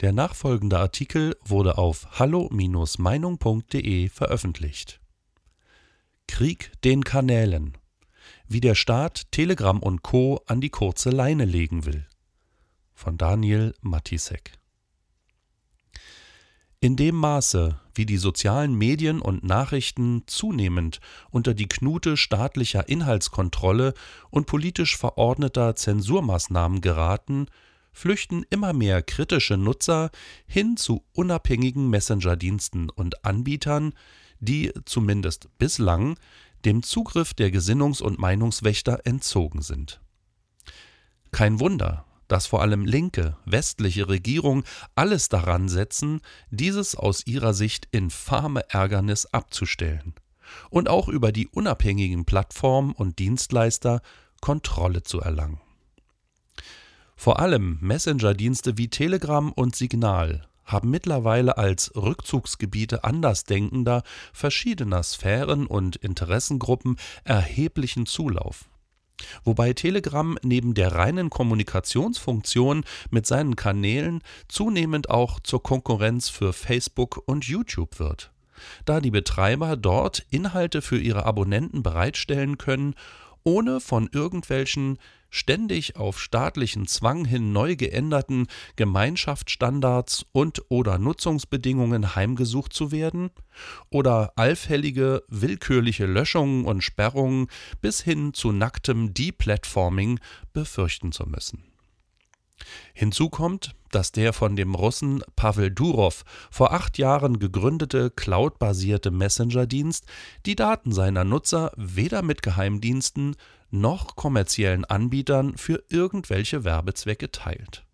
Der nachfolgende Artikel wurde auf hallo-meinung.de veröffentlicht. Krieg den Kanälen. Wie der Staat Telegram und Co. an die kurze Leine legen will. Von Daniel Matisek. In dem Maße, wie die sozialen Medien und Nachrichten zunehmend unter die Knute staatlicher Inhaltskontrolle und politisch verordneter Zensurmaßnahmen geraten, flüchten immer mehr kritische Nutzer hin zu unabhängigen Messenger-Diensten und Anbietern, die zumindest bislang dem Zugriff der Gesinnungs- und Meinungswächter entzogen sind. Kein Wunder, dass vor allem linke, westliche Regierungen alles daran setzen, dieses aus ihrer Sicht infame Ärgernis abzustellen und auch über die unabhängigen Plattformen und Dienstleister Kontrolle zu erlangen. Vor allem Messenger-Dienste wie Telegram und Signal haben mittlerweile als Rückzugsgebiete Andersdenkender verschiedener Sphären und Interessengruppen erheblichen Zulauf. Wobei Telegram neben der reinen Kommunikationsfunktion mit seinen Kanälen zunehmend auch zur Konkurrenz für Facebook und YouTube wird, da die Betreiber dort Inhalte für ihre Abonnenten bereitstellen können, ohne von irgendwelchen ständig auf staatlichen Zwang hin neu geänderten Gemeinschaftsstandards und oder Nutzungsbedingungen heimgesucht zu werden oder allfällige willkürliche Löschungen und Sperrungen bis hin zu nacktem Deplatforming befürchten zu müssen. Hinzu kommt, dass der von dem Russen Pavel Durov vor acht Jahren gegründete cloudbasierte Messenger-Dienst die Daten seiner Nutzer weder mit Geheimdiensten noch kommerziellen Anbietern für irgendwelche Werbezwecke teilt.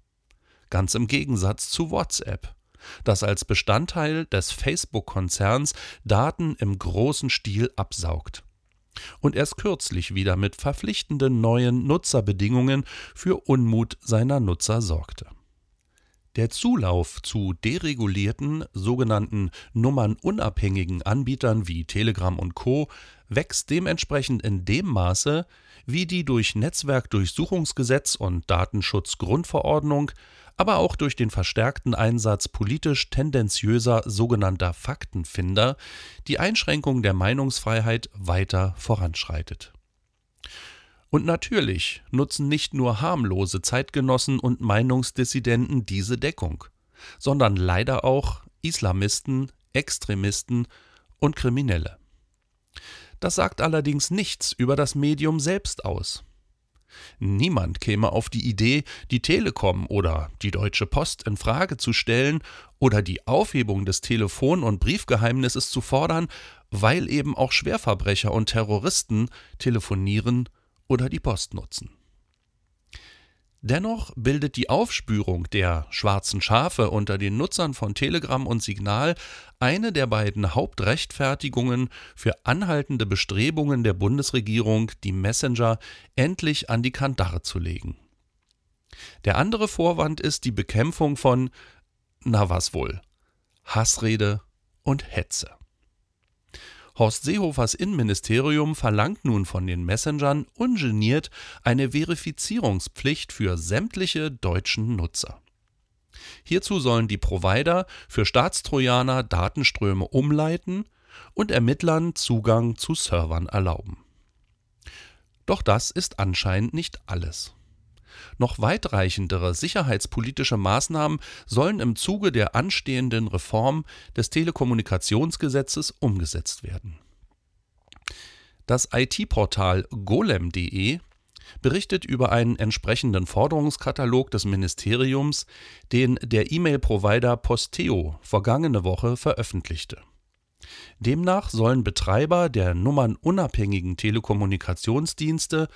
Ganz im Gegensatz zu WhatsApp, das als Bestandteil des Facebook-Konzerns Daten im großen Stil absaugt und erst kürzlich wieder mit verpflichtenden neuen Nutzerbedingungen für Unmut seiner Nutzer sorgte. Der Zulauf zu deregulierten, sogenannten nummernunabhängigen Anbietern wie Telegram und Co. wächst dementsprechend in dem Maße, wie die durch Netzwerkdurchsuchungsgesetz und Datenschutzgrundverordnung, aber auch durch den verstärkten Einsatz politisch tendenziöser sogenannter Faktenfinder die Einschränkung der Meinungsfreiheit weiter voranschreitet. Und natürlich nutzen nicht nur harmlose Zeitgenossen und Meinungsdissidenten diese Deckung, sondern leider auch Islamisten, Extremisten und Kriminelle. Das sagt allerdings nichts über das Medium selbst aus. Niemand käme auf die Idee, die Telekom oder die Deutsche Post in Frage zu stellen oder die Aufhebung des Telefon- und Briefgeheimnisses zu fordern, weil eben auch Schwerverbrecher und Terroristen telefonieren oder die Post nutzen. Dennoch bildet die Aufspürung der schwarzen Schafe unter den Nutzern von Telegram und Signal eine der beiden Hauptrechtfertigungen für anhaltende Bestrebungen der Bundesregierung, die Messenger endlich an die Kandare zu legen. Der andere Vorwand ist die Bekämpfung von, na was wohl, Hassrede und Hetze. Horst Seehofers Innenministerium verlangt nun von den Messengern ungeniert eine Verifizierungspflicht für sämtliche deutschen Nutzer. Hierzu sollen die Provider für Staatstrojaner Datenströme umleiten und Ermittlern Zugang zu Servern erlauben. Doch das ist anscheinend nicht alles. Noch weitreichendere sicherheitspolitische Maßnahmen sollen im Zuge der anstehenden Reform des Telekommunikationsgesetzes umgesetzt werden. Das IT-Portal golem.de berichtet über einen entsprechenden Forderungskatalog des Ministeriums, den der E-Mail-Provider Posteo vergangene Woche veröffentlichte. Demnach sollen Betreiber der nummernunabhängigen Telekommunikationsdienste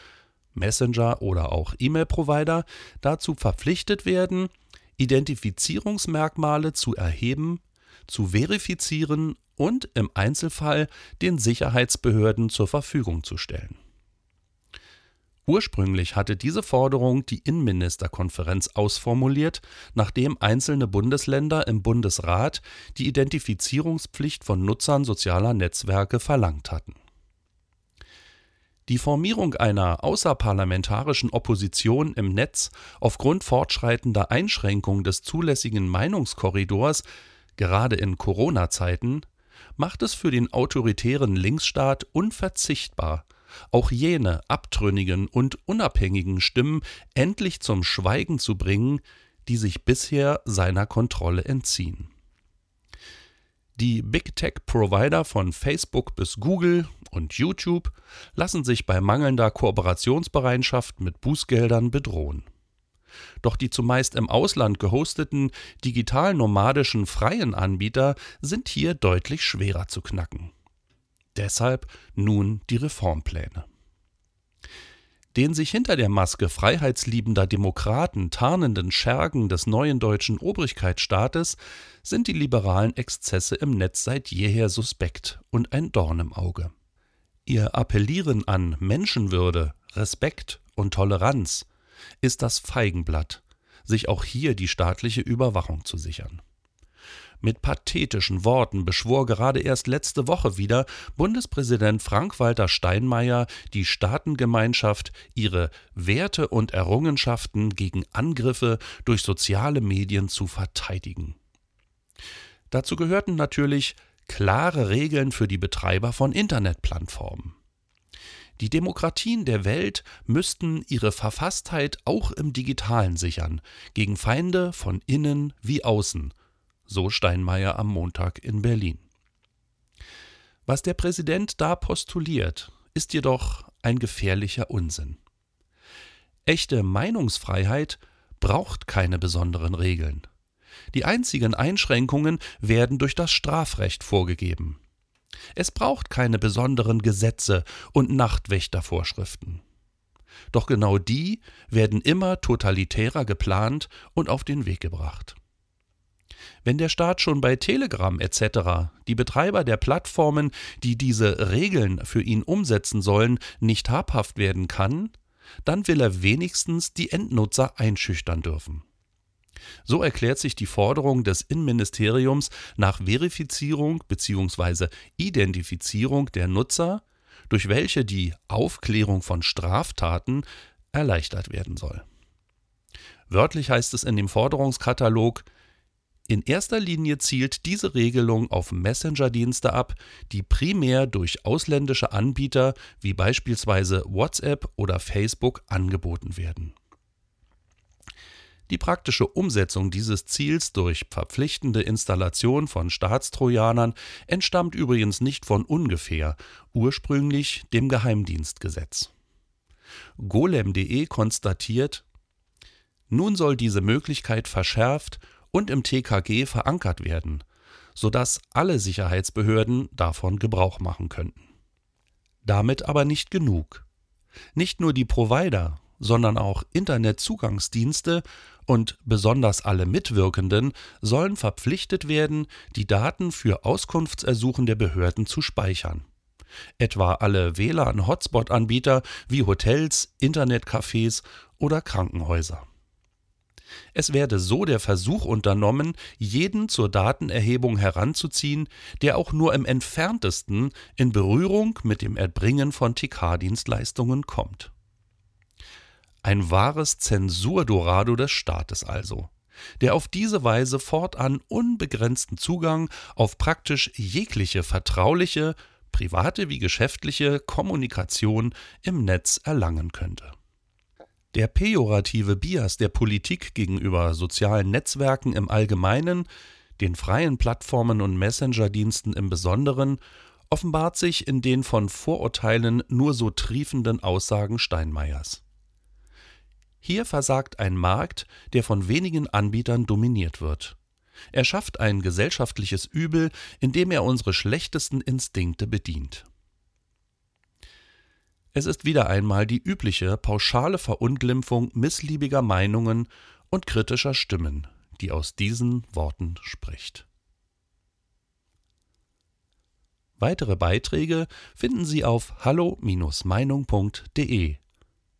Messenger oder auch E-Mail-Provider dazu verpflichtet werden, Identifizierungsmerkmale zu erheben, zu verifizieren und im Einzelfall den Sicherheitsbehörden zur Verfügung zu stellen. Ursprünglich hatte diese Forderung die Innenministerkonferenz ausformuliert, nachdem einzelne Bundesländer im Bundesrat die Identifizierungspflicht von Nutzern sozialer Netzwerke verlangt hatten Die Formierung einer außerparlamentarischen Opposition im Netz aufgrund fortschreitender Einschränkung des zulässigen Meinungskorridors, gerade in Corona-Zeiten, macht es für den autoritären Linksstaat unverzichtbar, auch jene abtrünnigen und unabhängigen Stimmen endlich zum Schweigen zu bringen, die sich bisher seiner Kontrolle entziehen. Die Big Tech-Provider von Facebook bis Google und YouTube lassen sich bei mangelnder Kooperationsbereitschaft mit Bußgeldern bedrohen. Doch die zumeist im Ausland gehosteten digital-nomadischen freien Anbieter sind hier deutlich schwerer zu knacken. Deshalb nun die Reformpläne. Den sich hinter der Maske freiheitsliebender Demokraten tarnenden Schergen des neuen deutschen Obrigkeitsstaates sind die liberalen Exzesse im Netz seit jeher suspekt und ein Dorn im Auge. Ihr Appellieren an Menschenwürde, Respekt und Toleranz ist das Feigenblatt, sich auch hier die staatliche Überwachung zu sichern. Mit pathetischen Worten beschwor gerade erst letzte Woche wieder Bundespräsident Frank-Walter Steinmeier die Staatengemeinschaft, ihre Werte und Errungenschaften gegen Angriffe durch soziale Medien zu verteidigen. Dazu gehörten natürlich klare Regeln für die Betreiber von Internetplattformen. Die Demokratien der Welt müssten ihre Verfasstheit auch im digitalen sichern, gegen Feinde von innen wie außen, so Steinmeier am Montag in Berlin. Was der Präsident da postuliert, ist jedoch ein gefährlicher Unsinn. Echte Meinungsfreiheit braucht keine besonderen Regeln. Die einzigen Einschränkungen werden durch das Strafrecht vorgegeben. Es braucht keine besonderen Gesetze und Nachtwächtervorschriften. Doch genau die werden immer totalitärer geplant und auf den Weg gebracht. Wenn der Staat schon bei Telegram etc. die Betreiber der Plattformen, die diese Regeln für ihn umsetzen sollen, nicht habhaft werden kann, dann will er wenigstens die Endnutzer einschüchtern dürfen. So erklärt sich die Forderung des Innenministeriums nach Verifizierung bzw. Identifizierung der Nutzer, durch welche die Aufklärung von Straftaten erleichtert werden soll. Wörtlich heißt es in dem Forderungskatalog, in erster Linie zielt diese Regelung auf Messenger-Dienste ab, die primär durch ausländische Anbieter wie beispielsweise WhatsApp oder Facebook angeboten werden. Die praktische Umsetzung dieses Ziels durch verpflichtende Installation von Staatstrojanern entstammt übrigens nicht von ungefähr, ursprünglich dem Geheimdienstgesetz. Golem.de konstatiert, nun soll diese Möglichkeit verschärft und im TKG verankert werden, sodass alle Sicherheitsbehörden davon Gebrauch machen könnten. Damit aber nicht genug. Nicht nur die Provider, sondern auch Internetzugangsdienste und besonders alle Mitwirkenden sollen verpflichtet werden, die Daten für Auskunftsersuchen der Behörden zu speichern. Etwa alle WLAN-Hotspot-Anbieter wie Hotels, Internetcafés oder Krankenhäuser. Es werde so der Versuch unternommen, jeden zur Datenerhebung heranzuziehen, der auch nur im entferntesten in Berührung mit dem Erbringen von TK-Dienstleistungen kommt. Ein wahres Zensurdorado des Staates also, der auf diese Weise fortan unbegrenzten Zugang auf praktisch jegliche vertrauliche, private wie geschäftliche Kommunikation im Netz erlangen könnte. Der pejorative Bias der Politik gegenüber sozialen Netzwerken im Allgemeinen, den freien Plattformen und Messenger-Diensten im Besonderen, offenbart sich in den von Vorurteilen nur so triefenden Aussagen Steinmeiers. Hier versagt ein Markt, der von wenigen Anbietern dominiert wird. Er schafft ein gesellschaftliches Übel, indem er unsere schlechtesten Instinkte bedient. Es ist wieder einmal die übliche pauschale Verunglimpfung missliebiger Meinungen und kritischer Stimmen, die aus diesen Worten spricht. Weitere Beiträge finden Sie auf hallo-meinung.de.